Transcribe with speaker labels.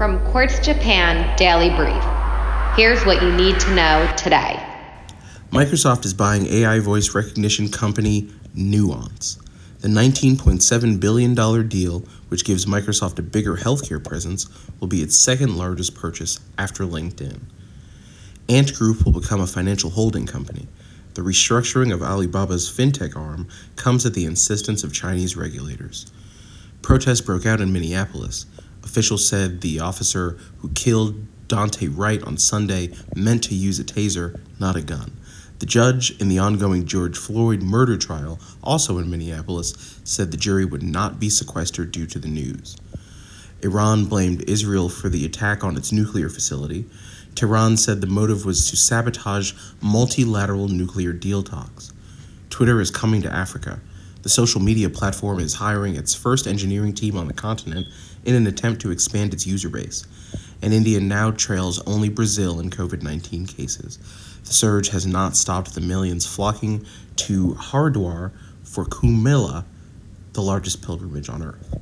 Speaker 1: From Quartz Japan Daily Brief. Here's what you need to know today.
Speaker 2: Microsoft is buying AI voice recognition company Nuance. The $19.7 billion deal, which gives Microsoft a bigger healthcare presence, will be its second largest purchase after LinkedIn. Ant Group will become a financial holding company. The restructuring of Alibaba's fintech arm comes at the insistence of Chinese regulators. Protests broke out in Minneapolis. Officials said the officer who killed Daunte Wright on Sunday meant to use a taser, not a gun. The judge in the ongoing George Floyd murder trial, also in Minneapolis, said the jury would not be sequestered due to the news. Iran blamed Israel for the attack on its nuclear facility. Tehran said the motive was to sabotage multilateral nuclear deal talks. Twitter is coming to Africa. The social media platform is hiring its first engineering team on the continent in an attempt to expand its user base. And India now trails only Brazil in COVID 19 cases. The surge has not stopped the millions flocking to Hardwar for Kumbh Mela, the largest pilgrimage on earth.